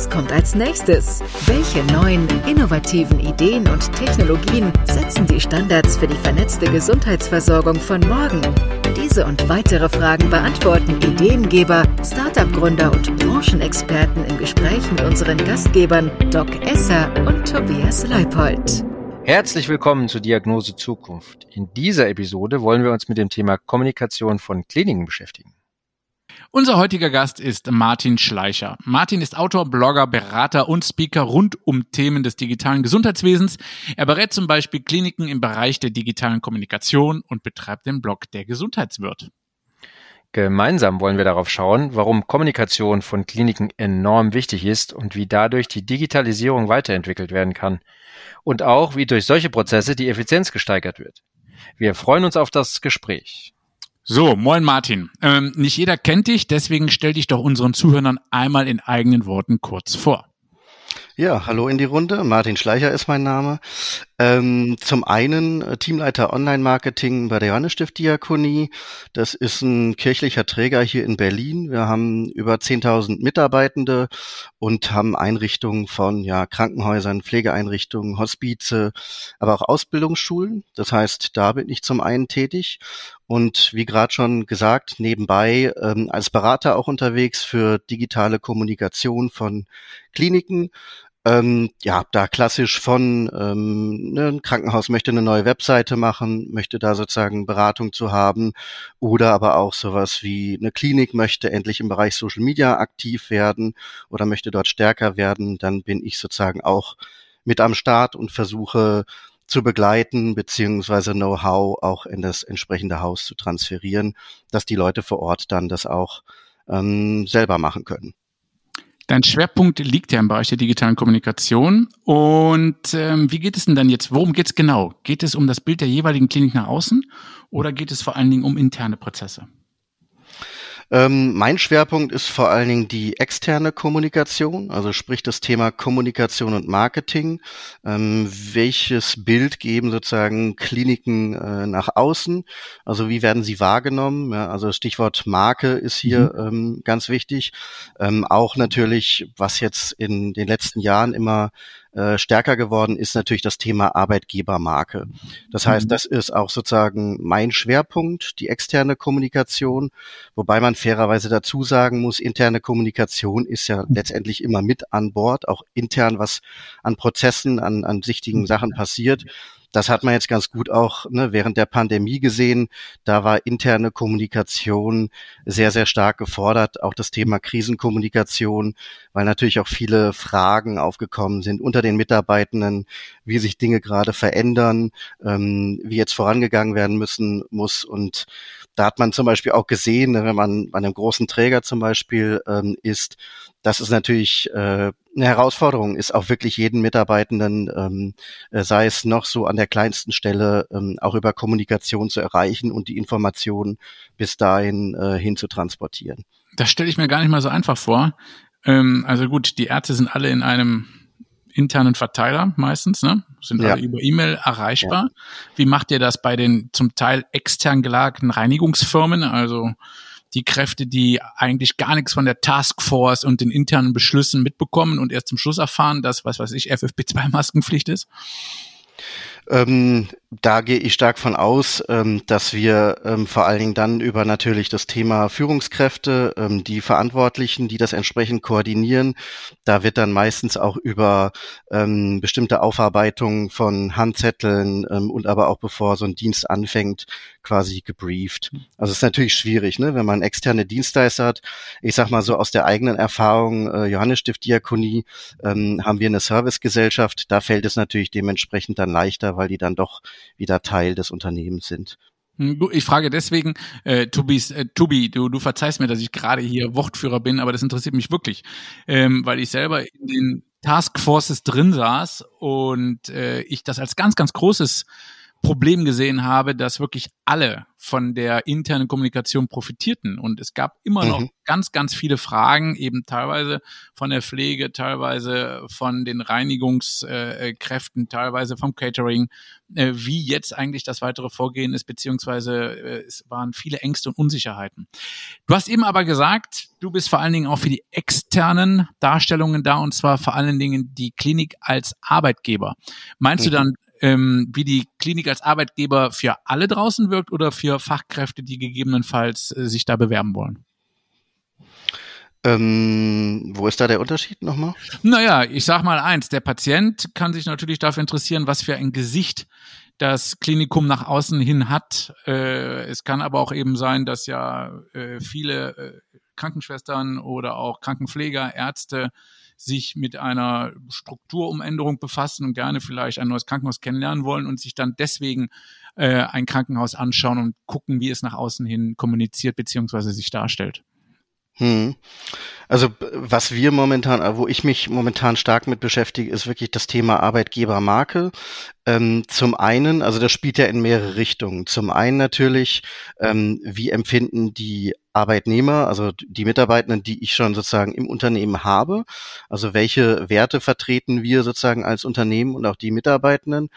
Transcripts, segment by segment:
Was kommt als nächstes? Welche neuen, innovativen Ideen und Technologien setzen die Standards für die vernetzte Gesundheitsversorgung von morgen? Diese und weitere Fragen beantworten Ideengeber, Startup-Gründer und Branchenexperten im Gespräch mit unseren Gastgebern Doc Esser und Tobias Leipold. Herzlich willkommen zu Diagnose Zukunft. In dieser Episode wollen wir uns mit dem Thema Kommunikation von Kliniken beschäftigen. Unser heutiger Gast ist Martin Schleicher. Martin ist Autor, Blogger, Berater und Speaker rund um Themen des digitalen Gesundheitswesens. Er berät zum Beispiel Kliniken im Bereich der digitalen Kommunikation und betreibt den Blog Der Gesundheitswirt. Gemeinsam wollen wir darauf schauen, warum Kommunikation von Kliniken enorm wichtig ist und wie dadurch die Digitalisierung weiterentwickelt werden kann. Und auch, wie durch solche Prozesse die Effizienz gesteigert wird. Wir freuen uns auf das Gespräch. So, moin Martin. Ähm, nicht jeder kennt dich, deswegen stell dich doch unseren Zuhörern einmal in eigenen Worten kurz vor. Ja, hallo in die Runde. Martin Schleicher ist mein Name. Ähm, zum einen äh, Teamleiter Online-Marketing bei der Johannesstift Diakonie. Das ist ein kirchlicher Träger hier in Berlin. Wir haben über 10.000 Mitarbeitende und haben Einrichtungen von ja, Krankenhäusern, Pflegeeinrichtungen, Hospize, aber auch Ausbildungsschulen. Das heißt, da bin ich zum einen tätig und wie gerade schon gesagt, nebenbei ähm, als Berater auch unterwegs für digitale Kommunikation von Kliniken. Ähm, ja, da klassisch von ähm, ne, ein Krankenhaus möchte eine neue Webseite machen, möchte da sozusagen Beratung zu haben oder aber auch sowas wie eine Klinik möchte endlich im Bereich Social Media aktiv werden oder möchte dort stärker werden, dann bin ich sozusagen auch mit am Start und versuche zu begleiten, beziehungsweise Know-how auch in das entsprechende Haus zu transferieren, dass die Leute vor Ort dann das auch ähm, selber machen können. Dein Schwerpunkt liegt ja im Bereich der digitalen Kommunikation. Und ähm, wie geht es denn dann jetzt? Worum geht es genau? Geht es um das Bild der jeweiligen Klinik nach außen oder geht es vor allen Dingen um interne Prozesse? Ähm, mein Schwerpunkt ist vor allen Dingen die externe Kommunikation, also sprich das Thema Kommunikation und Marketing. Ähm, welches Bild geben sozusagen Kliniken äh, nach außen? Also wie werden sie wahrgenommen? Ja, also Stichwort Marke ist hier mhm. ähm, ganz wichtig. Ähm, auch natürlich, was jetzt in den letzten Jahren immer äh, stärker geworden ist natürlich das Thema Arbeitgebermarke. Das heißt, mhm. das ist auch sozusagen mein Schwerpunkt, die externe Kommunikation, wobei man fairerweise dazu sagen muss, interne Kommunikation ist ja letztendlich immer mit an Bord, auch intern, was an Prozessen, an, an sichtigen Sachen passiert. Das hat man jetzt ganz gut auch ne, während der Pandemie gesehen. Da war interne Kommunikation sehr, sehr stark gefordert. Auch das Thema Krisenkommunikation, weil natürlich auch viele Fragen aufgekommen sind unter den Mitarbeitenden, wie sich Dinge gerade verändern, ähm, wie jetzt vorangegangen werden müssen muss. Und da hat man zum Beispiel auch gesehen, wenn man bei einem großen Träger zum Beispiel ähm, ist, das ist natürlich äh, eine Herausforderung, ist auch wirklich jeden Mitarbeitenden, ähm, äh, sei es noch so an der kleinsten Stelle, ähm, auch über Kommunikation zu erreichen und die Informationen bis dahin äh, hin zu transportieren. Das stelle ich mir gar nicht mal so einfach vor. Ähm, also gut, die Ärzte sind alle in einem internen Verteiler meistens, ne? Sind ja. alle über E-Mail erreichbar. Ja. Wie macht ihr das bei den zum Teil extern gelagerten Reinigungsfirmen? Also die Kräfte, die eigentlich gar nichts von der Taskforce und den internen Beschlüssen mitbekommen und erst zum Schluss erfahren, dass, was weiß ich, FFP2-Maskenpflicht ist? Ähm, da gehe ich stark von aus, ähm, dass wir ähm, vor allen Dingen dann über natürlich das Thema Führungskräfte, ähm, die Verantwortlichen, die das entsprechend koordinieren, da wird dann meistens auch über bestimmte Aufarbeitung von Handzetteln und aber auch bevor so ein Dienst anfängt, quasi gebrieft. Also es ist natürlich schwierig, ne, wenn man externe Dienstleister hat. Ich sag mal so aus der eigenen Erfahrung, äh, Johannesstift Diakonie, haben wir eine Servicegesellschaft. Da fällt es natürlich dementsprechend dann leichter, weil die dann doch wieder Teil des Unternehmens sind. Hm, ich frage deswegen, äh, Tobis, äh, Tobi, du, du verzeihst mir, dass ich gerade hier Wortführer bin, aber das interessiert mich wirklich, ähm, weil ich selber in den Taskforces drin saß und äh, ich das als ganz, ganz großes Problem gesehen habe, dass wirklich alle von der internen Kommunikation profitierten. Und es gab immer noch mhm. ganz, ganz viele Fragen, eben teilweise von der Pflege, teilweise von den Reinigungskräften, teilweise vom Catering, äh, wie jetzt eigentlich das weitere Vorgehen ist, beziehungsweise äh, es waren viele Ängste und Unsicherheiten. Du hast eben aber gesagt, du bist vor allen Dingen auch für die externen Darstellungen da, und zwar vor allen Dingen die Klinik als Arbeitgeber. Meinst mhm. du dann ähm, wie die Klinik als Arbeitgeber für alle draußen wirkt oder für Fachkräfte, die gegebenenfalls äh, sich da bewerben wollen? Ähm, wo ist da der Unterschied nochmal? Naja, ich sag mal eins, der Patient kann sich natürlich dafür interessieren, was für ein Gesicht das Klinikum nach außen hin hat. Äh, es kann aber auch eben sein, dass ja äh, viele äh, Krankenschwestern oder auch Krankenpfleger, Ärzte sich mit einer Strukturumänderung befassen und gerne vielleicht ein neues Krankenhaus kennenlernen wollen und sich dann deswegen äh, ein Krankenhaus anschauen und gucken, wie es nach außen hin kommuniziert beziehungsweise sich darstellt. Hm. Also was wir momentan, wo ich mich momentan stark mit beschäftige, ist wirklich das Thema Arbeitgebermarke. Ähm, zum einen, also das spielt ja in mehrere Richtungen. Zum einen natürlich, ähm, wie empfinden die Arbeitnehmer, also die Mitarbeitenden, die ich schon sozusagen im Unternehmen habe. Also welche Werte vertreten wir sozusagen als Unternehmen und auch die Mitarbeitenden.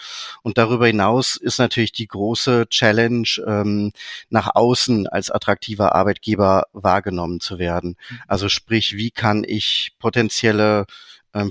Und darüber hinaus ist natürlich die große Challenge, ähm, nach außen als attraktiver Arbeitgeber wahrgenommen zu werden. Mhm. Also sprich, wie kann ich potenzielle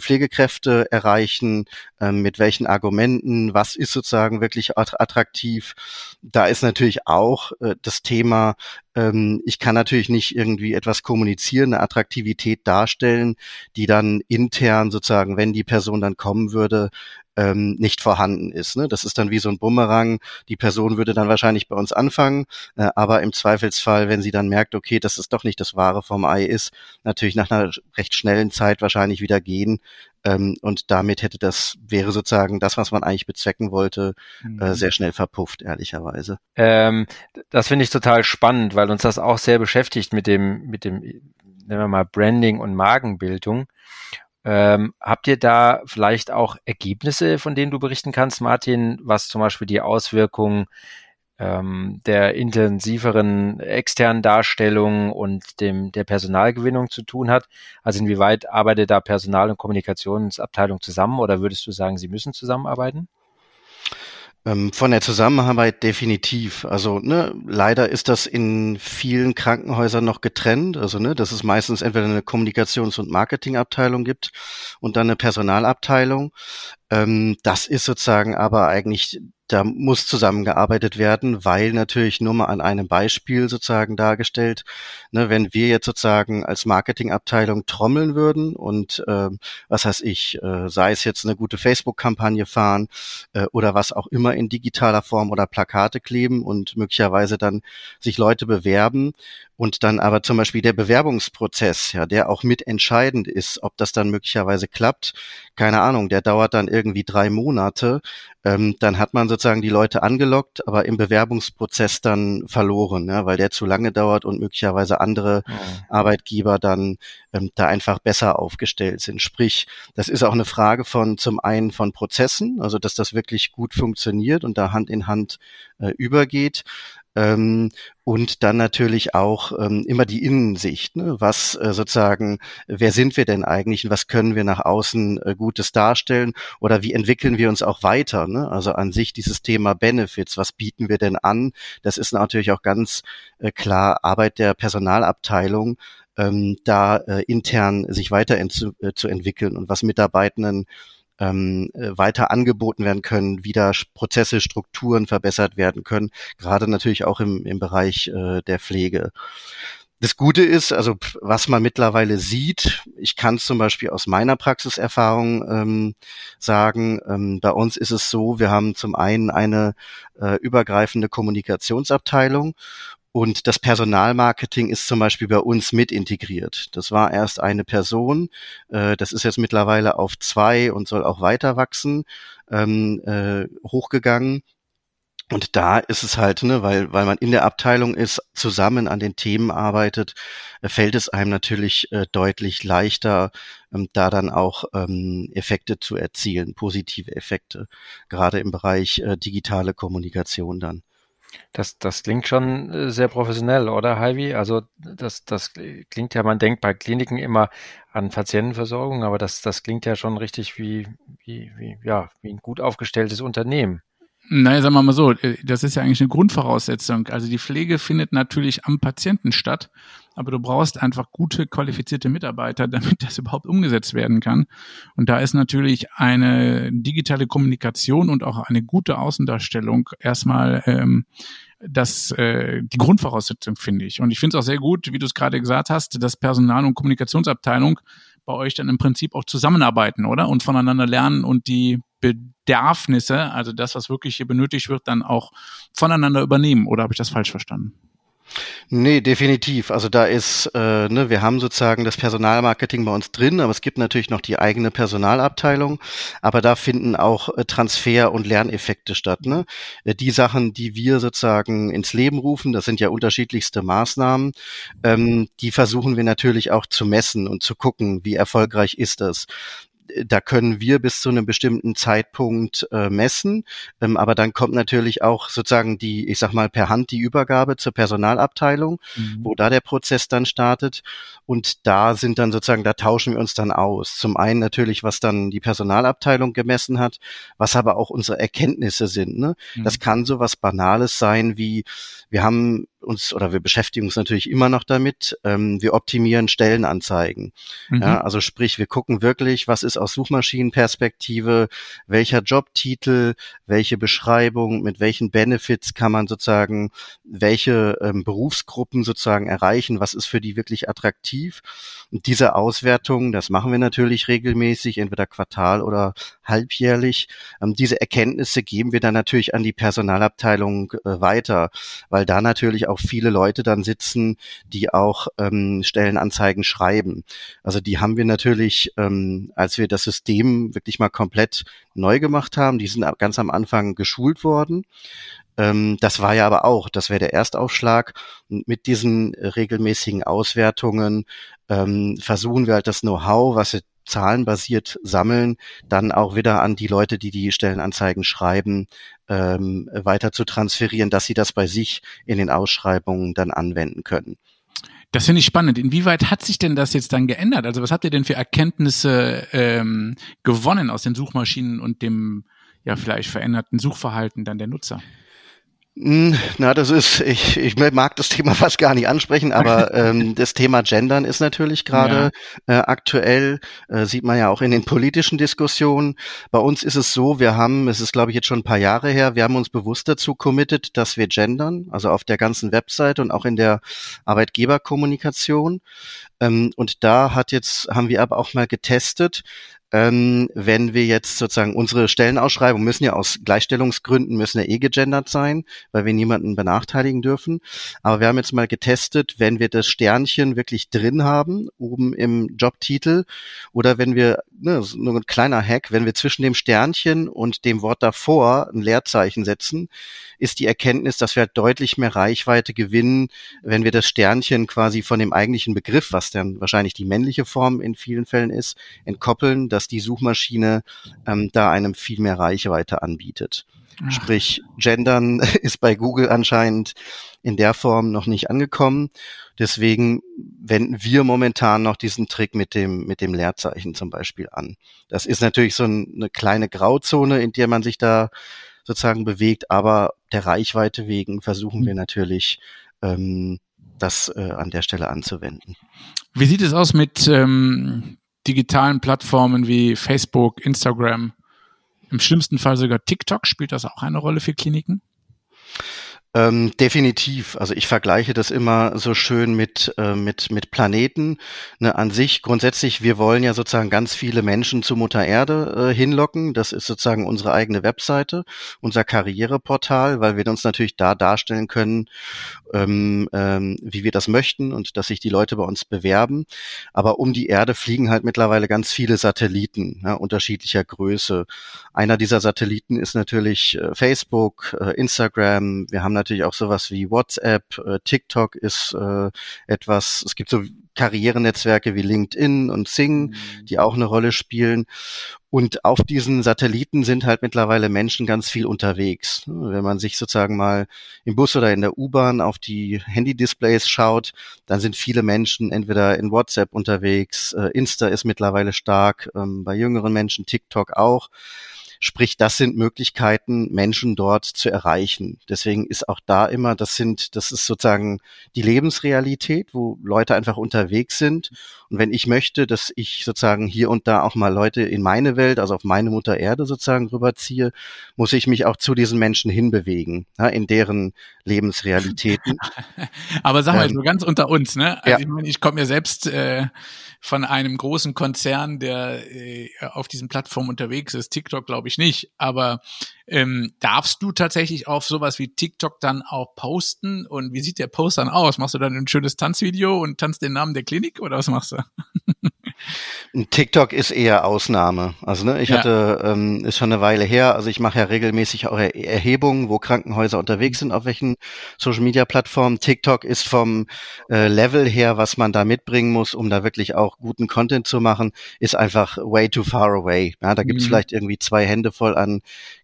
Pflegekräfte erreichen, ähm, mit welchen Argumenten, was ist sozusagen wirklich attraktiv. Da ist natürlich auch äh, das Thema, ähm, ich kann natürlich nicht irgendwie etwas kommunizieren, eine Attraktivität darstellen, die dann intern sozusagen, wenn die Person dann kommen würde, ähm, nicht vorhanden ist. Ne? Das ist dann wie so ein Bumerang. Die Person würde dann wahrscheinlich bei uns anfangen, äh, aber im Zweifelsfall, wenn sie dann merkt, okay, dass es doch nicht das Wahre vom Ei ist, natürlich nach einer recht schnellen Zeit wahrscheinlich wieder gehen. Ähm, und damit hätte das, wäre sozusagen das, was man eigentlich bezwecken wollte, äh, mhm. äh, sehr schnell verpufft, ehrlicherweise. Ähm, das finde ich total spannend, weil uns das auch sehr beschäftigt mit dem, mit dem, nennen wir mal Branding und Magenbildung. Ähm, habt ihr da vielleicht auch Ergebnisse, von denen du berichten kannst, Martin, was zum Beispiel die Auswirkungen ähm, der intensiveren externen Darstellung und dem der Personalgewinnung zu tun hat? Also inwieweit arbeitet da Personal- und Kommunikationsabteilung zusammen oder würdest du sagen, sie müssen zusammenarbeiten? Ähm, von der Zusammenarbeit definitiv. Also ne, leider ist das in vielen Krankenhäusern noch getrennt. Also ne, dass es meistens entweder eine Kommunikations- und Marketingabteilung gibt und dann eine Personalabteilung. Ähm, das ist sozusagen aber eigentlich da muss zusammengearbeitet werden, weil natürlich nur mal an einem Beispiel sozusagen dargestellt, ne, wenn wir jetzt sozusagen als Marketingabteilung trommeln würden und äh, was heißt ich, äh, sei es jetzt eine gute Facebook-Kampagne fahren äh, oder was auch immer in digitaler Form oder Plakate kleben und möglicherweise dann sich Leute bewerben und dann aber zum Beispiel der Bewerbungsprozess, ja, der auch mitentscheidend ist, ob das dann möglicherweise klappt, keine Ahnung, der dauert dann irgendwie drei Monate, ähm, dann hat man sozusagen die Leute angelockt, aber im Bewerbungsprozess dann verloren, ja, weil der zu lange dauert und möglicherweise andere ja. Arbeitgeber dann ähm, da einfach besser aufgestellt sind. Sprich, das ist auch eine Frage von zum einen von Prozessen, also dass das wirklich gut funktioniert und da Hand in Hand äh, übergeht. Ähm, und dann natürlich auch ähm, immer die Innensicht. Ne? Was äh, sozusagen, wer sind wir denn eigentlich und was können wir nach außen äh, Gutes darstellen oder wie entwickeln wir uns auch weiter? Ne? Also an sich dieses Thema Benefits, was bieten wir denn an? Das ist natürlich auch ganz äh, klar Arbeit der Personalabteilung, ähm, da äh, intern sich weiter äh, zu entwickeln und was Mitarbeitenden ähm, äh, weiter angeboten werden können, wieder Prozesse, Strukturen verbessert werden können, gerade natürlich auch im, im Bereich äh, der Pflege. Das Gute ist, also was man mittlerweile sieht, ich kann zum Beispiel aus meiner Praxiserfahrung ähm, sagen, ähm, bei uns ist es so, wir haben zum einen eine äh, übergreifende Kommunikationsabteilung und das Personalmarketing ist zum Beispiel bei uns mit integriert. Das war erst eine Person, äh, das ist jetzt mittlerweile auf zwei und soll auch weiter wachsen, ähm, äh, hochgegangen. Und da ist es halt, ne, weil, weil man in der Abteilung ist, zusammen an den Themen arbeitet, äh, fällt es einem natürlich deutlich leichter, ähm, da dann auch ähm, Effekte zu erzielen, positive Effekte, gerade im Bereich digitale Kommunikation dann. Das, das klingt schon äh, sehr professionell, oder, Heidi? Also das, das klingt ja, man denkt bei Kliniken immer an Patientenversorgung, aber das, das klingt ja schon richtig wie, wie, wie, ja, wie ein gut aufgestelltes Unternehmen. Naja, sagen wir mal so, äh, das ist ja eigentlich eine Grundvoraussetzung. Also die Pflege findet natürlich am Patienten statt, aber du brauchst einfach gute, qualifizierte Mitarbeiter, damit das überhaupt umgesetzt werden kann. Und da ist natürlich eine digitale Kommunikation und auch eine gute Außendarstellung erstmal ähm, das äh, die Grundvoraussetzung, finde ich. Und ich finde es auch sehr gut, wie du es gerade gesagt hast, dass Personal- und Kommunikationsabteilung bei euch dann im Prinzip auch zusammenarbeiten, oder? Und voneinander lernen und die Bedarfnisse, also das, was wirklich hier benötigt wird, dann auch voneinander übernehmen. Oder habe ich das falsch verstanden? Nee, definitiv. Also da ist, äh, ne, wir haben sozusagen das Personalmarketing bei uns drin, aber es gibt natürlich noch die eigene Personalabteilung. Aber da finden auch äh, Transfer- und Lerneffekte statt. Ne? Äh, die Sachen, die wir sozusagen ins Leben rufen, das sind ja unterschiedlichste Maßnahmen, ähm, die versuchen wir natürlich auch zu messen und zu gucken, wie erfolgreich ist das da können wir bis zu einem bestimmten Zeitpunkt äh, messen. Ähm, aber dann kommt natürlich auch sozusagen die, ich sag mal, per Hand die Übergabe zur Personalabteilung, mhm. wo da der Prozess dann startet. Und da sind dann sozusagen, da tauschen wir uns dann aus. Zum einen natürlich, was dann die Personalabteilung gemessen hat, was aber auch unsere Erkenntnisse sind. Ne? Mhm. Das kann so was Banales sein wie, wir haben uns oder wir beschäftigen uns natürlich immer noch damit. Ähm, wir optimieren Stellenanzeigen. Mhm. Ja, also sprich, wir gucken wirklich, was ist aus Suchmaschinenperspektive, welcher Jobtitel, welche Beschreibung, mit welchen Benefits kann man sozusagen welche ähm, Berufsgruppen sozusagen erreichen, was ist für die wirklich attraktiv. Und diese Auswertung, das machen wir natürlich regelmäßig, entweder quartal oder halbjährlich. Ähm, diese Erkenntnisse geben wir dann natürlich an die Personalabteilung äh, weiter, weil da natürlich auch viele Leute dann sitzen, die auch ähm, Stellenanzeigen schreiben. Also die haben wir natürlich, ähm, als wir das System wirklich mal komplett neu gemacht haben, die sind ganz am Anfang geschult worden. Ähm, das war ja aber auch, das wäre der Erstaufschlag. Und mit diesen regelmäßigen Auswertungen ähm, versuchen wir halt das Know-how, was wir zahlenbasiert sammeln, dann auch wieder an die Leute, die die Stellenanzeigen schreiben, ähm, weiter zu transferieren, dass sie das bei sich in den Ausschreibungen dann anwenden können. Das finde ich spannend. Inwieweit hat sich denn das jetzt dann geändert? Also was habt ihr denn für Erkenntnisse ähm, gewonnen aus den Suchmaschinen und dem ja vielleicht veränderten Suchverhalten dann der Nutzer? Hm, na, das ist, ich, ich mag das Thema fast gar nicht ansprechen, aber ähm, das Thema Gendern ist natürlich gerade ja. äh, aktuell, äh, sieht man ja auch in den politischen Diskussionen. Bei uns ist es so, wir haben, es ist glaube ich jetzt schon ein paar Jahre her, wir haben uns bewusst dazu committed, dass wir gendern, also auf der ganzen Website und auch in der Arbeitgeberkommunikation. Ähm, und da hat jetzt, haben wir aber auch mal getestet, ähm, wenn wir jetzt sozusagen unsere Stellenausschreibungen müssen ja aus Gleichstellungsgründen müssen ja eh gegendert sein, weil wir niemanden benachteiligen dürfen. Aber wir haben jetzt mal getestet, wenn wir das Sternchen wirklich drin haben, oben im Jobtitel, oder wenn wir, ne, nur ein kleiner Hack, wenn wir zwischen dem Sternchen und dem Wort davor ein Leerzeichen setzen, ist die Erkenntnis, dass wir halt deutlich mehr Reichweite gewinnen, wenn wir das Sternchen quasi von dem eigentlichen Begriff, was dann wahrscheinlich die männliche Form in vielen Fällen ist, entkoppeln, dass die Suchmaschine ähm, da einem viel mehr Reichweite anbietet. Ach. Sprich, Gendern ist bei Google anscheinend in der Form noch nicht angekommen. Deswegen wenden wir momentan noch diesen Trick mit dem, mit dem Leerzeichen zum Beispiel an. Das ist natürlich so eine kleine Grauzone, in der man sich da sozusagen bewegt, aber der Reichweite wegen versuchen hm. wir natürlich, ähm, das äh, an der Stelle anzuwenden. Wie sieht es aus mit ähm, digitalen Plattformen wie Facebook, Instagram, im schlimmsten Fall sogar TikTok? Spielt das auch eine Rolle für Kliniken? Ähm, definitiv. Also ich vergleiche das immer so schön mit, äh, mit, mit Planeten. Ne, an sich grundsätzlich, wir wollen ja sozusagen ganz viele Menschen zu Mutter Erde äh, hinlocken. Das ist sozusagen unsere eigene Webseite, unser Karriereportal, weil wir uns natürlich da darstellen können, ähm, ähm, wie wir das möchten und dass sich die Leute bei uns bewerben. Aber um die Erde fliegen halt mittlerweile ganz viele Satelliten ja, unterschiedlicher Größe. Einer dieser Satelliten ist natürlich äh, Facebook, äh, Instagram. Wir haben natürlich auch sowas wie WhatsApp, äh, TikTok ist äh, etwas, es gibt so Karrierenetzwerke wie LinkedIn und Sing, mhm. die auch eine Rolle spielen. Und auf diesen Satelliten sind halt mittlerweile Menschen ganz viel unterwegs. Wenn man sich sozusagen mal im Bus oder in der U-Bahn auf die Handy-Displays schaut, dann sind viele Menschen entweder in WhatsApp unterwegs, äh, Insta ist mittlerweile stark, ähm, bei jüngeren Menschen TikTok auch. Sprich, das sind Möglichkeiten, Menschen dort zu erreichen. Deswegen ist auch da immer, das sind, das ist sozusagen die Lebensrealität, wo Leute einfach unterwegs sind. Und wenn ich möchte, dass ich sozusagen hier und da auch mal Leute in meine Welt, also auf meine Mutter Erde sozusagen rüberziehe, muss ich mich auch zu diesen Menschen hinbewegen, ja, in deren Lebensrealitäten. Aber sag mal, ähm, so ganz unter uns, ne? Also ja. ich, mein, ich komme ja selbst äh, von einem großen Konzern, der äh, auf diesen Plattformen unterwegs ist. TikTok glaube ich nicht. Aber ähm, darfst du tatsächlich auf sowas wie TikTok dann auch posten? Und wie sieht der Post dann aus? Machst du dann ein schönes Tanzvideo und tanzt den Namen der Klinik oder was machst du? TikTok ist eher Ausnahme. Also ne, ich ja. hatte, ähm, ist schon eine Weile her, also ich mache ja regelmäßig auch er Erhebungen, wo Krankenhäuser unterwegs sind, auf welchen Social-Media-Plattformen. TikTok ist vom äh, Level her, was man da mitbringen muss, um da wirklich auch guten Content zu machen, ist einfach way too far away. Ja, da gibt es mhm. vielleicht irgendwie zwei Hände voll an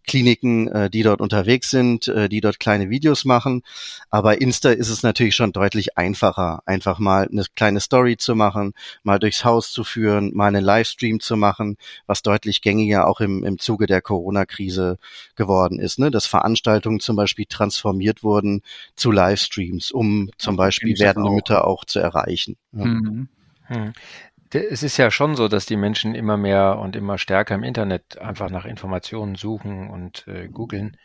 Kliniken, äh, die dort unterwegs sind, äh, die dort kleine Videos machen. Aber Insta ist es natürlich schon deutlich einfacher, einfach mal eine kleine Story zu machen, mal durchs Haus zu führen, mal einen Livestream zu machen, was deutlich gängiger auch im, im Zuge der Corona-Krise geworden ist. Ne? Dass Veranstaltungen zum Beispiel transformiert wurden zu Livestreams, um zum Beispiel werdende Mütter auch zu erreichen. Ja. Mhm. Hm es ist ja schon so, dass die Menschen immer mehr und immer stärker im Internet einfach nach Informationen suchen und äh, googeln.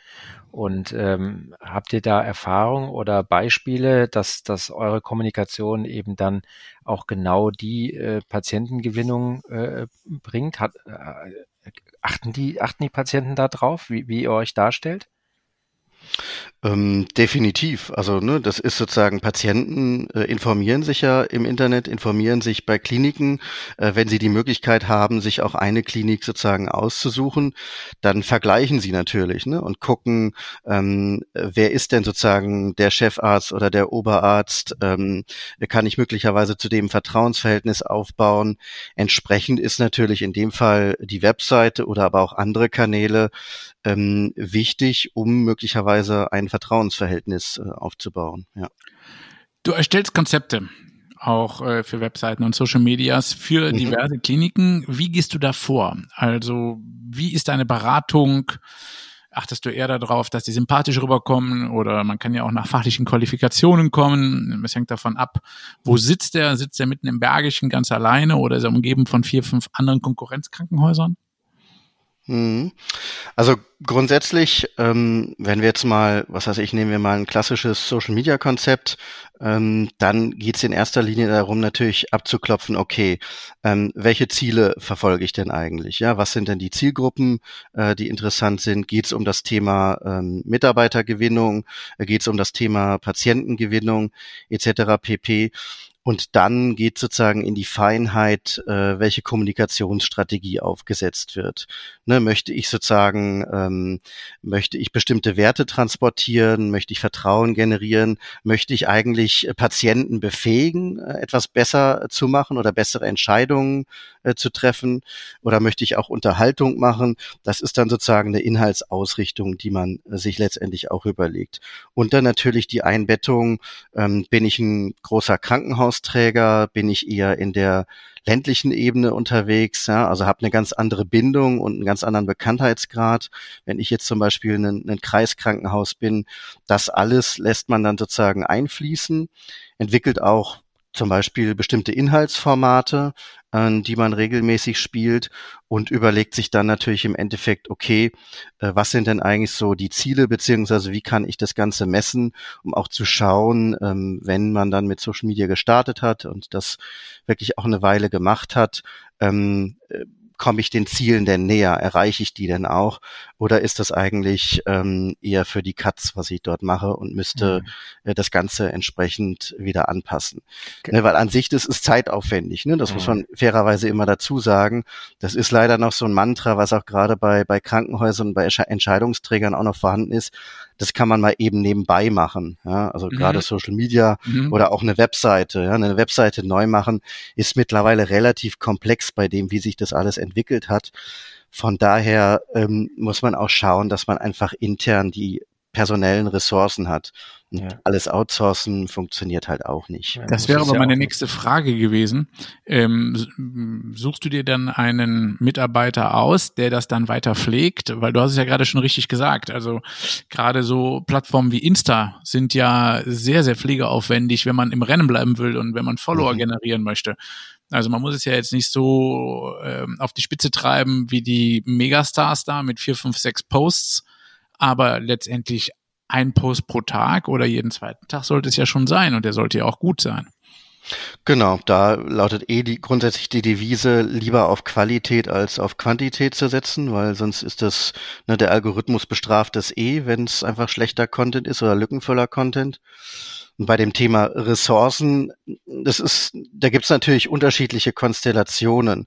Und ähm, habt ihr da Erfahrung oder Beispiele, dass, dass eure Kommunikation eben dann auch genau die äh, Patientengewinnung äh, bringt? Hat, äh, achten, die, achten die Patienten da drauf, wie, wie ihr euch darstellt? Ähm, definitiv. Also ne, das ist sozusagen Patienten äh, informieren sich ja im Internet, informieren sich bei Kliniken, äh, wenn sie die Möglichkeit haben, sich auch eine Klinik sozusagen auszusuchen, dann vergleichen sie natürlich ne, und gucken, ähm, wer ist denn sozusagen der Chefarzt oder der Oberarzt, ähm, kann ich möglicherweise zu dem Vertrauensverhältnis aufbauen. Entsprechend ist natürlich in dem Fall die Webseite oder aber auch andere Kanäle ähm, wichtig, um möglicherweise ein Vertrauensverhältnis äh, aufzubauen. Ja. Du erstellst Konzepte auch äh, für Webseiten und Social Medias für mhm. diverse Kliniken. Wie gehst du da vor? Also wie ist deine Beratung? Achtest du eher darauf, dass die sympathisch rüberkommen oder man kann ja auch nach fachlichen Qualifikationen kommen. Es hängt davon ab, wo sitzt er? Sitzt er mitten im Bergischen ganz alleine oder ist er umgeben von vier, fünf anderen Konkurrenzkrankenhäusern? Mhm. Also grundsätzlich, ähm, wenn wir jetzt mal, was weiß ich, nehmen wir mal ein klassisches Social-Media-Konzept, ähm, dann geht es in erster Linie darum, natürlich abzuklopfen, okay, ähm, welche Ziele verfolge ich denn eigentlich? Ja, was sind denn die Zielgruppen, äh, die interessant sind? Geht es um das Thema ähm, Mitarbeitergewinnung? Äh, geht es um das Thema Patientengewinnung etc. pp. Und dann geht sozusagen in die Feinheit, äh, welche Kommunikationsstrategie aufgesetzt wird. Ne, möchte ich sozusagen, ähm, möchte ich bestimmte Werte transportieren, möchte ich Vertrauen generieren, möchte ich eigentlich Patienten befähigen, äh, etwas besser zu machen oder bessere Entscheidungen äh, zu treffen oder möchte ich auch Unterhaltung machen? Das ist dann sozusagen eine Inhaltsausrichtung, die man äh, sich letztendlich auch überlegt. Und dann natürlich die Einbettung, ähm, bin ich ein großer Krankenhausträger, bin ich eher in der ländlichen Ebene unterwegs, ja, also habe eine ganz andere Bindung und einen ganz anderen Bekanntheitsgrad. Wenn ich jetzt zum Beispiel ein, ein Kreiskrankenhaus bin, das alles lässt man dann sozusagen einfließen, entwickelt auch zum Beispiel bestimmte Inhaltsformate, äh, die man regelmäßig spielt und überlegt sich dann natürlich im Endeffekt, okay, äh, was sind denn eigentlich so die Ziele, beziehungsweise wie kann ich das Ganze messen, um auch zu schauen, ähm, wenn man dann mit Social Media gestartet hat und das wirklich auch eine Weile gemacht hat, ähm, äh, komme ich den Zielen denn näher? Erreiche ich die denn auch? Oder ist das eigentlich ähm, eher für die Katz, was ich dort mache und müsste mhm. äh, das Ganze entsprechend wieder anpassen? Okay. Ne, weil an sich, das ist zeitaufwendig. Ne? Das mhm. muss man fairerweise immer dazu sagen. Das ist leider noch so ein Mantra, was auch gerade bei, bei Krankenhäusern und bei Entscheidungsträgern auch noch vorhanden ist das kann man mal eben nebenbei machen. Ja? Also mhm. gerade Social Media mhm. oder auch eine Webseite. Ja? Eine Webseite neu machen ist mittlerweile relativ komplex bei dem, wie sich das alles entwickelt hat. Von daher ähm, muss man auch schauen, dass man einfach intern die personellen Ressourcen hat. Und ja. alles outsourcen funktioniert halt auch nicht. Das wäre aber meine nächste Frage gewesen. Ähm, suchst du dir dann einen Mitarbeiter aus, der das dann weiter pflegt? Weil du hast es ja gerade schon richtig gesagt. Also gerade so Plattformen wie Insta sind ja sehr, sehr pflegeaufwendig, wenn man im Rennen bleiben will und wenn man Follower mhm. generieren möchte. Also man muss es ja jetzt nicht so ähm, auf die Spitze treiben wie die Megastars da mit vier, fünf, sechs Posts aber letztendlich ein Post pro Tag oder jeden zweiten Tag sollte es ja schon sein und der sollte ja auch gut sein. Genau, da lautet eh die, grundsätzlich die Devise, lieber auf Qualität als auf Quantität zu setzen, weil sonst ist das, ne, der Algorithmus bestraft das eh, wenn es einfach schlechter Content ist oder lückenvoller Content. Und bei dem Thema Ressourcen, das ist, da gibt es natürlich unterschiedliche Konstellationen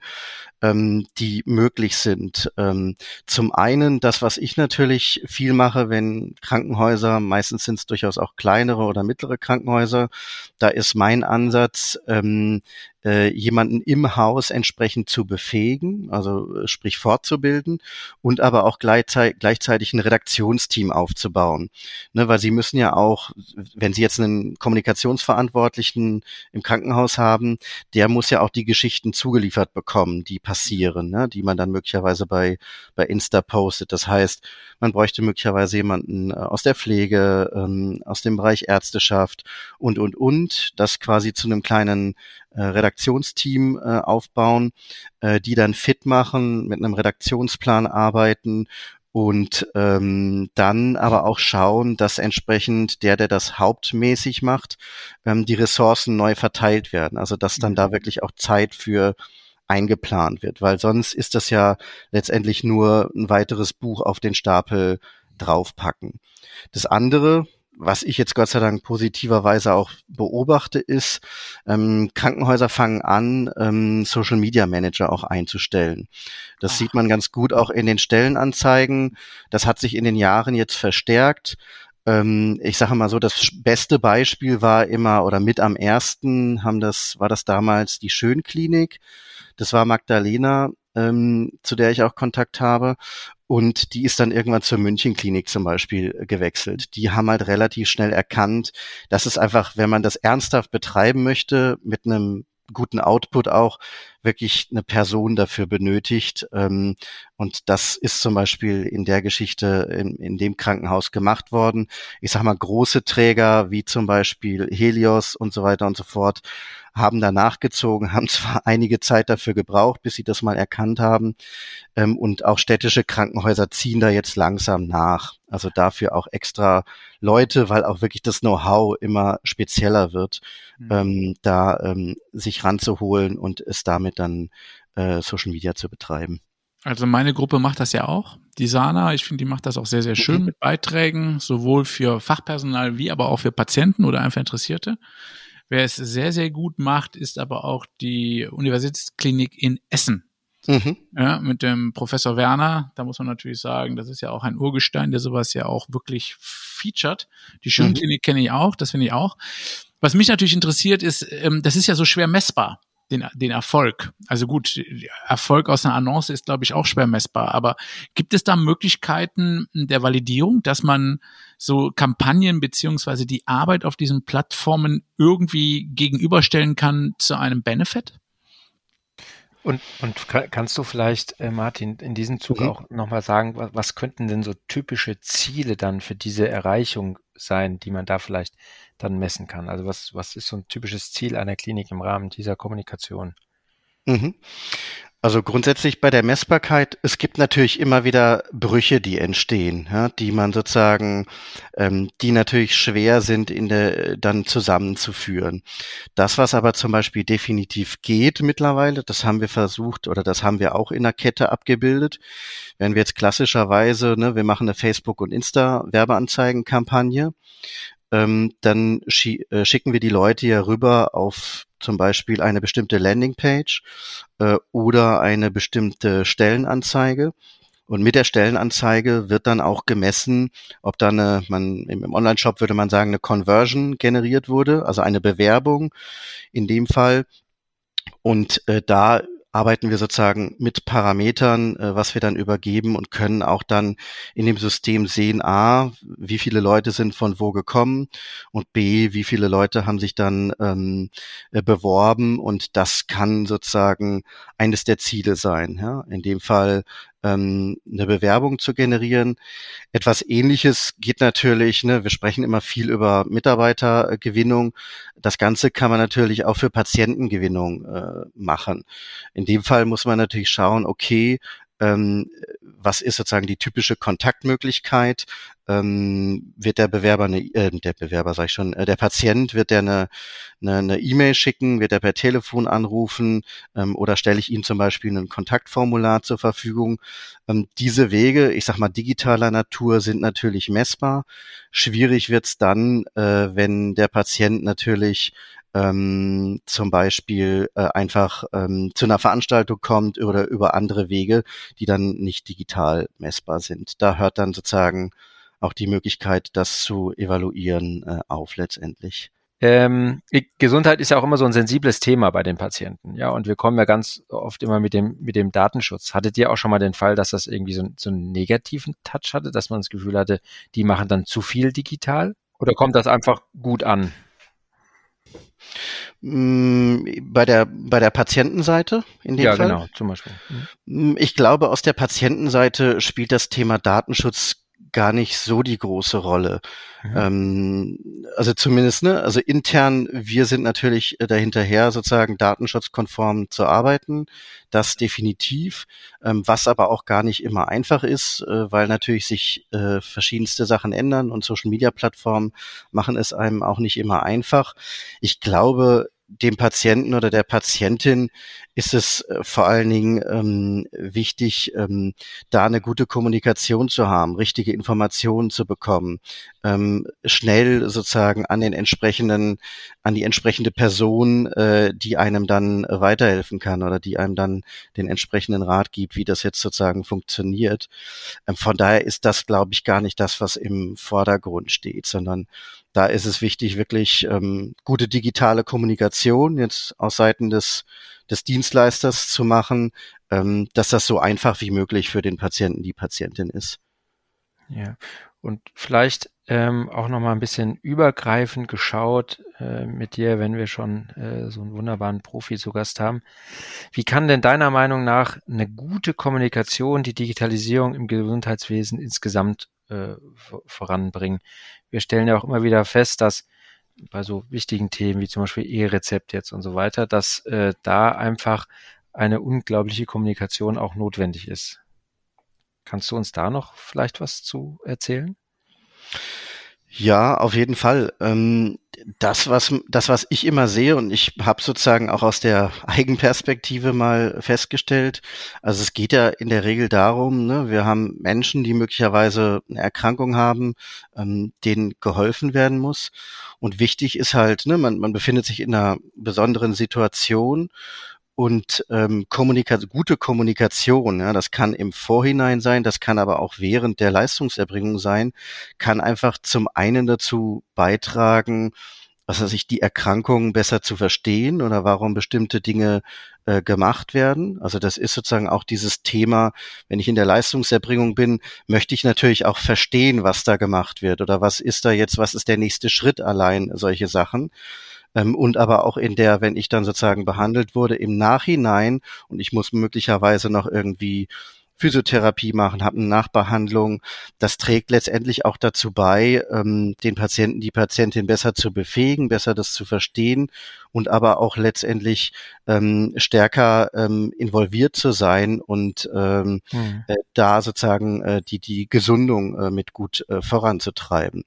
ähm, die möglich sind. Ähm, zum einen das, was ich natürlich viel mache, wenn Krankenhäuser, meistens sind es durchaus auch kleinere oder mittlere Krankenhäuser, da ist mein Ansatz, ähm, äh, jemanden im Haus entsprechend zu befähigen, also äh, sprich fortzubilden und aber auch gleichzeitig, gleichzeitig ein Redaktionsteam aufzubauen. Ne, weil sie müssen ja auch, wenn sie jetzt einen Kommunikationsverantwortlichen im Krankenhaus haben, der muss ja auch die Geschichten zugeliefert bekommen, die passieren, ne, die man dann möglicherweise bei, bei Insta postet. Das heißt, man bräuchte möglicherweise jemanden äh, aus der Pflege, ähm, aus dem Bereich Ärzteschaft und, und, und, das quasi zu einem kleinen Redaktionsteam äh, aufbauen, äh, die dann fit machen, mit einem Redaktionsplan arbeiten und ähm, dann aber auch schauen, dass entsprechend der, der das hauptmäßig macht, ähm, die Ressourcen neu verteilt werden. Also dass dann da mhm. wirklich auch Zeit für eingeplant wird, weil sonst ist das ja letztendlich nur ein weiteres Buch auf den Stapel draufpacken. Das andere, was ich jetzt Gott sei Dank positiverweise auch beobachte, ist, ähm, Krankenhäuser fangen an, ähm, Social Media Manager auch einzustellen. Das Ach. sieht man ganz gut auch in den Stellenanzeigen. Das hat sich in den Jahren jetzt verstärkt ähm, ich sage mal so, das beste Beispiel war immer oder mit am ersten haben das war das damals die Schönklinik. Das war Magdalena, ähm, zu der ich auch Kontakt habe. Und die ist dann irgendwann zur Münchenklinik zum Beispiel äh, gewechselt. Die haben halt relativ schnell erkannt, dass es einfach, wenn man das ernsthaft betreiben möchte, mit einem guten Output auch wirklich eine Person dafür benötigt. Ähm, und das ist zum Beispiel in der Geschichte in, in dem Krankenhaus gemacht worden. Ich sage mal, große Träger wie zum Beispiel Helios und so weiter und so fort haben da nachgezogen, haben zwar einige Zeit dafür gebraucht, bis sie das mal erkannt haben. Ähm, und auch städtische Krankenhäuser ziehen da jetzt langsam nach. Also dafür auch extra Leute, weil auch wirklich das Know-how immer spezieller wird, mhm. ähm, da ähm, sich ranzuholen und es damit dann äh, Social Media zu betreiben. Also meine Gruppe macht das ja auch. Die Sana, ich finde, die macht das auch sehr, sehr schön mhm. mit Beiträgen, sowohl für Fachpersonal wie aber auch für Patienten oder einfach Interessierte. Wer es sehr, sehr gut macht, ist aber auch die Universitätsklinik in Essen. Mhm. Ja, mit dem Professor Werner, da muss man natürlich sagen, das ist ja auch ein Urgestein, der sowas ja auch wirklich featured. Die Schönklinik mhm. kenne ich auch, das finde ich auch. Was mich natürlich interessiert ist, ähm, das ist ja so schwer messbar den, den Erfolg. Also gut, Erfolg aus einer Annonce ist, glaube ich, auch schwer messbar. Aber gibt es da Möglichkeiten der Validierung, dass man so Kampagnen beziehungsweise die Arbeit auf diesen Plattformen irgendwie gegenüberstellen kann zu einem Benefit? Und, und kannst du vielleicht, äh, Martin, in diesem Zug mhm. auch nochmal sagen, was, was könnten denn so typische Ziele dann für diese Erreichung sein, die man da vielleicht dann messen kann? Also was, was ist so ein typisches Ziel einer Klinik im Rahmen dieser Kommunikation? Mhm. Also grundsätzlich bei der Messbarkeit, es gibt natürlich immer wieder Brüche, die entstehen, ja, die man sozusagen, ähm, die natürlich schwer sind, in der dann zusammenzuführen. Das, was aber zum Beispiel definitiv geht mittlerweile, das haben wir versucht oder das haben wir auch in der Kette abgebildet. Wenn wir jetzt klassischerweise, ne, wir machen eine Facebook- und Insta-Werbeanzeigenkampagne, ähm, dann äh, schicken wir die Leute ja rüber auf zum Beispiel eine bestimmte Landingpage äh, oder eine bestimmte Stellenanzeige. Und mit der Stellenanzeige wird dann auch gemessen, ob dann eine, man im Online-Shop würde man sagen, eine Conversion generiert wurde, also eine Bewerbung in dem Fall. Und äh, da arbeiten wir sozusagen mit Parametern, äh, was wir dann übergeben und können auch dann in dem System sehen, a, wie viele Leute sind von wo gekommen und b, wie viele Leute haben sich dann ähm, äh, beworben und das kann sozusagen eines der Ziele sein. Ja? In dem Fall ähm, eine Bewerbung zu generieren. Etwas Ähnliches geht natürlich, ne, wir sprechen immer viel über Mitarbeitergewinnung. Das Ganze kann man natürlich auch für Patientengewinnung äh, machen. In dem Fall muss man natürlich schauen, okay, ähm, was ist sozusagen die typische Kontaktmöglichkeit? Ähm, wird der Bewerber eine, äh, der Bewerber sag ich schon, äh, der Patient wird der eine eine E-Mail schicken, wird er per Telefon anrufen ähm, oder stelle ich ihm zum Beispiel ein Kontaktformular zur Verfügung? Ähm, diese Wege, ich sag mal digitaler Natur, sind natürlich messbar. Schwierig wird's dann, äh, wenn der Patient natürlich ähm, zum Beispiel äh, einfach ähm, zu einer Veranstaltung kommt oder über andere Wege, die dann nicht digital messbar sind. Da hört dann sozusagen auch die Möglichkeit, das zu evaluieren, äh, auf letztendlich. Ähm, Gesundheit ist ja auch immer so ein sensibles Thema bei den Patienten, ja, und wir kommen ja ganz oft immer mit dem mit dem Datenschutz. Hattet ihr auch schon mal den Fall, dass das irgendwie so, so einen negativen Touch hatte, dass man das Gefühl hatte, die machen dann zu viel digital? Oder kommt das einfach gut an? Mm, bei der, bei der Patientenseite in dem ja, Fall? Ja, genau, zum Beispiel. Mhm. Ich glaube, aus der Patientenseite spielt das Thema Datenschutz gar nicht so die große Rolle. Mhm. Ähm, also zumindest, ne, also intern, wir sind natürlich äh, dahinterher, sozusagen datenschutzkonform zu arbeiten. Das definitiv. Ähm, was aber auch gar nicht immer einfach ist, äh, weil natürlich sich äh, verschiedenste Sachen ändern und Social Media Plattformen machen es einem auch nicht immer einfach. Ich glaube, dem Patienten oder der Patientin ist es äh, vor allen Dingen ähm, wichtig, ähm, da eine gute Kommunikation zu haben, richtige Informationen zu bekommen, ähm, schnell sozusagen an den entsprechenden, an die entsprechende Person, äh, die einem dann weiterhelfen kann oder die einem dann den entsprechenden Rat gibt, wie das jetzt sozusagen funktioniert. Ähm, von daher ist das, glaube ich, gar nicht das, was im Vordergrund steht, sondern da ist es wichtig, wirklich ähm, gute digitale Kommunikation jetzt aus Seiten des des Dienstleisters zu machen, ähm, dass das so einfach wie möglich für den Patienten, die Patientin ist. Ja, und vielleicht ähm, auch noch mal ein bisschen übergreifend geschaut äh, mit dir, wenn wir schon äh, so einen wunderbaren Profi zu Gast haben. Wie kann denn deiner Meinung nach eine gute Kommunikation die Digitalisierung im Gesundheitswesen insgesamt äh, voranbringen? Wir stellen ja auch immer wieder fest, dass bei so wichtigen Themen wie zum Beispiel E-Rezept jetzt und so weiter, dass äh, da einfach eine unglaubliche Kommunikation auch notwendig ist. Kannst du uns da noch vielleicht was zu erzählen? Ja, auf jeden Fall. Ähm, das, was das, was ich immer sehe, und ich habe sozusagen auch aus der Eigenperspektive mal festgestellt, also es geht ja in der Regel darum, ne, wir haben Menschen, die möglicherweise eine Erkrankung haben, ähm, denen geholfen werden muss. Und wichtig ist halt, ne, man, man befindet sich in einer besonderen Situation und ähm, Kommunika gute Kommunikation, ja, das kann im Vorhinein sein, das kann aber auch während der Leistungserbringung sein, kann einfach zum einen dazu beitragen, was weiß ich, die Erkrankung besser zu verstehen oder warum bestimmte Dinge äh, gemacht werden. Also das ist sozusagen auch dieses Thema, wenn ich in der Leistungserbringung bin, möchte ich natürlich auch verstehen, was da gemacht wird oder was ist da jetzt, was ist der nächste Schritt allein, solche Sachen. Ähm, und aber auch in der, wenn ich dann sozusagen behandelt wurde, im Nachhinein und ich muss möglicherweise noch irgendwie Physiotherapie machen, habe eine Nachbehandlung. Das trägt letztendlich auch dazu bei, ähm, den Patienten, die Patientin besser zu befähigen, besser das zu verstehen und aber auch letztendlich ähm, stärker ähm, involviert zu sein und ähm, mhm. äh, da sozusagen äh, die die Gesundung äh, mit gut äh, voranzutreiben.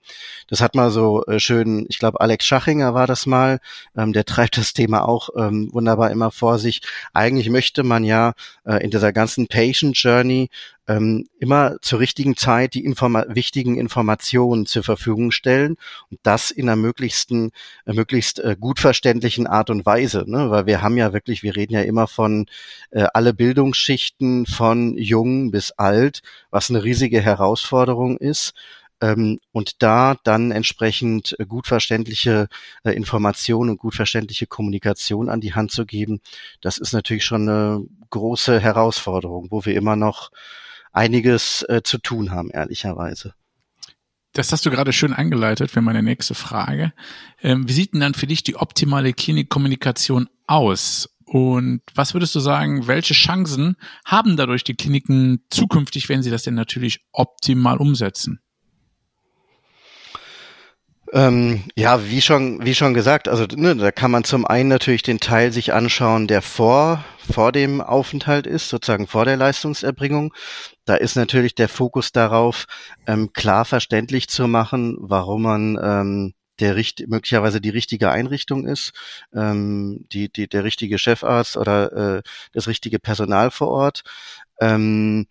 Das hat mal so äh, schön, ich glaube Alex Schachinger war das mal, ähm, der treibt das Thema auch ähm, wunderbar immer vor sich. Eigentlich möchte man ja äh, in dieser ganzen Patient Journey ähm, immer zur richtigen Zeit die Informa wichtigen Informationen zur Verfügung stellen und das in einer möglichsten, äh, möglichst äh, gut verständlichen Art und Weise, ne? weil wir haben ja wirklich, wir reden ja immer von äh, alle Bildungsschichten von jung bis alt, was eine riesige Herausforderung ist ähm, und da dann entsprechend gut verständliche äh, Informationen und gut verständliche Kommunikation an die Hand zu geben, das ist natürlich schon eine große Herausforderung, wo wir immer noch einiges äh, zu tun haben, ehrlicherweise. Das hast du gerade schön eingeleitet für meine nächste Frage. Ähm, wie sieht denn dann für dich die optimale Klinikkommunikation aus? Und was würdest du sagen, welche Chancen haben dadurch die Kliniken zukünftig, wenn sie das denn natürlich optimal umsetzen? Ähm, ja, wie schon, wie schon gesagt, also ne, da kann man zum einen natürlich den Teil sich anschauen, der vor, vor dem Aufenthalt ist, sozusagen vor der Leistungserbringung. Da ist natürlich der Fokus darauf, ähm, klar verständlich zu machen, warum man ähm, der richt möglicherweise die richtige Einrichtung ist, ähm, die, die, der richtige Chefarzt oder äh, das richtige Personal vor Ort. Ähm,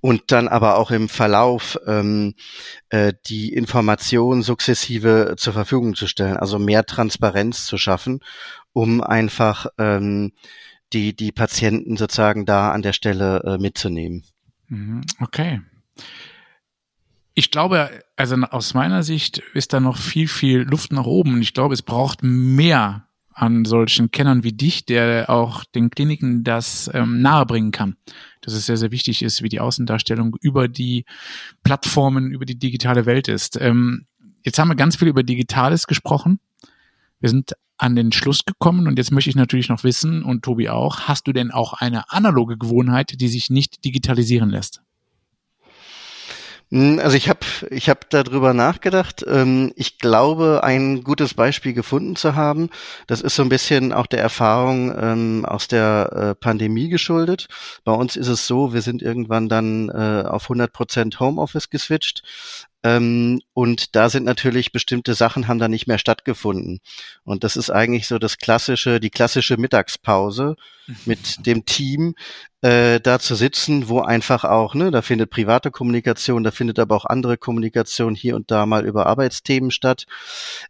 und dann aber auch im Verlauf ähm, äh, die Information sukzessive zur Verfügung zu stellen, also mehr Transparenz zu schaffen, um einfach ähm, die, die Patienten sozusagen da an der Stelle äh, mitzunehmen. Mhm, okay. Ich glaube, also aus meiner Sicht ist da noch viel, viel Luft nach oben. Ich glaube, es braucht mehr an solchen Kennern wie dich, der auch den Kliniken das ähm, nahebringen kann. Dass es sehr, sehr wichtig ist, wie die Außendarstellung über die Plattformen, über die digitale Welt ist. Ähm, jetzt haben wir ganz viel über Digitales gesprochen. Wir sind an den Schluss gekommen und jetzt möchte ich natürlich noch wissen und Tobi auch, hast du denn auch eine analoge Gewohnheit, die sich nicht digitalisieren lässt? Hm, also ich habe ich hab darüber nachgedacht. Ähm, ich glaube, ein gutes Beispiel gefunden zu haben. Das ist so ein bisschen auch der Erfahrung ähm, aus der äh, Pandemie geschuldet. Bei uns ist es so, wir sind irgendwann dann äh, auf 100 Prozent Homeoffice geswitcht. Ähm, und da sind natürlich bestimmte Sachen haben da nicht mehr stattgefunden. Und das ist eigentlich so das klassische, die klassische Mittagspause mit dem Team, äh, da zu sitzen, wo einfach auch, ne, da findet private Kommunikation, da findet aber auch andere Kommunikation hier und da mal über Arbeitsthemen statt.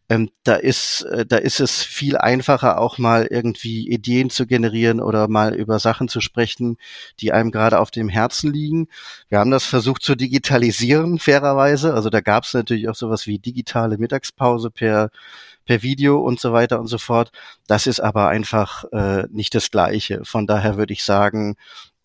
Ähm, da ist, äh, da ist es viel einfacher, auch mal irgendwie Ideen zu generieren oder mal über Sachen zu sprechen, die einem gerade auf dem Herzen liegen. Wir haben das versucht zu digitalisieren, fairerweise. Also da gab es natürlich auch sowas wie digitale Mittagspause per per Video und so weiter und so fort. Das ist aber einfach äh, nicht das Gleiche. Von daher würde ich sagen,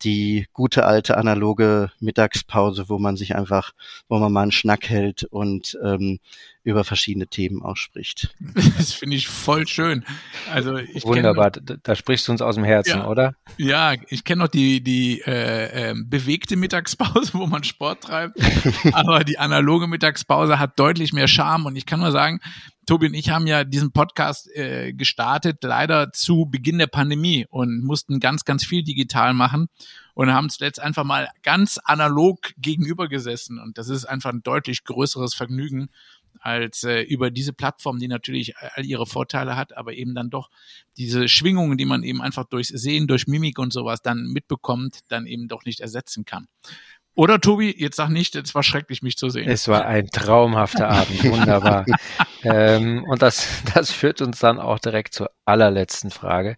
die gute alte analoge Mittagspause, wo man sich einfach, wo man mal einen Schnack hält und ähm, über verschiedene Themen ausspricht. Das finde ich voll schön. Also ich Wunderbar, kenn, da sprichst du uns aus dem Herzen, ja, oder? Ja, ich kenne noch die, die äh, äh, bewegte Mittagspause, wo man Sport treibt, aber die analoge Mittagspause hat deutlich mehr Charme und ich kann nur sagen, Tobi und ich haben ja diesen Podcast äh, gestartet, leider zu Beginn der Pandemie und mussten ganz, ganz viel digital machen und haben zuletzt einfach mal ganz analog gegenüber gesessen. Und das ist einfach ein deutlich größeres Vergnügen als äh, über diese Plattform, die natürlich all ihre Vorteile hat, aber eben dann doch diese Schwingungen, die man eben einfach durch Sehen, durch Mimik und sowas dann mitbekommt, dann eben doch nicht ersetzen kann. Oder Tobi, jetzt sag nicht, es war schrecklich, mich zu sehen. Es war ein traumhafter Abend, wunderbar. ähm, und das, das führt uns dann auch direkt zur allerletzten Frage.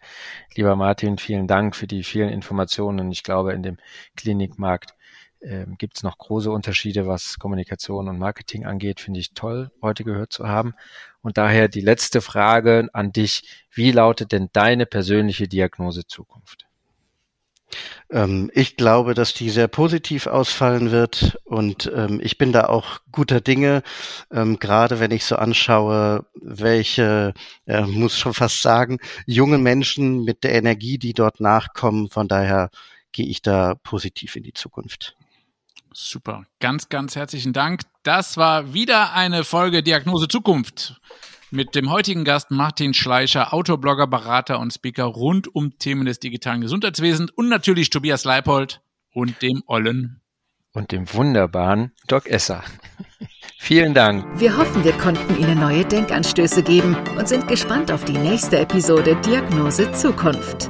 Lieber Martin, vielen Dank für die vielen Informationen. Ich glaube, in dem Klinikmarkt ähm, gibt es noch große Unterschiede, was Kommunikation und Marketing angeht. Finde ich toll, heute gehört zu haben. Und daher die letzte Frage an dich. Wie lautet denn deine persönliche Diagnose Zukunft? Ähm, ich glaube, dass die sehr positiv ausfallen wird und ähm, ich bin da auch guter Dinge, ähm, gerade wenn ich so anschaue, welche, äh, muss schon fast sagen, junge Menschen mit der Energie, die dort nachkommen. Von daher gehe ich da positiv in die Zukunft. Super. Ganz, ganz herzlichen Dank. Das war wieder eine Folge Diagnose Zukunft mit dem heutigen Gast Martin Schleicher, Autor, Blogger, Berater und Speaker rund um Themen des digitalen Gesundheitswesens und natürlich Tobias Leipold und dem Ollen. Und dem wunderbaren Doc Esser. Vielen Dank. Wir hoffen, wir konnten Ihnen neue Denkanstöße geben und sind gespannt auf die nächste Episode Diagnose Zukunft.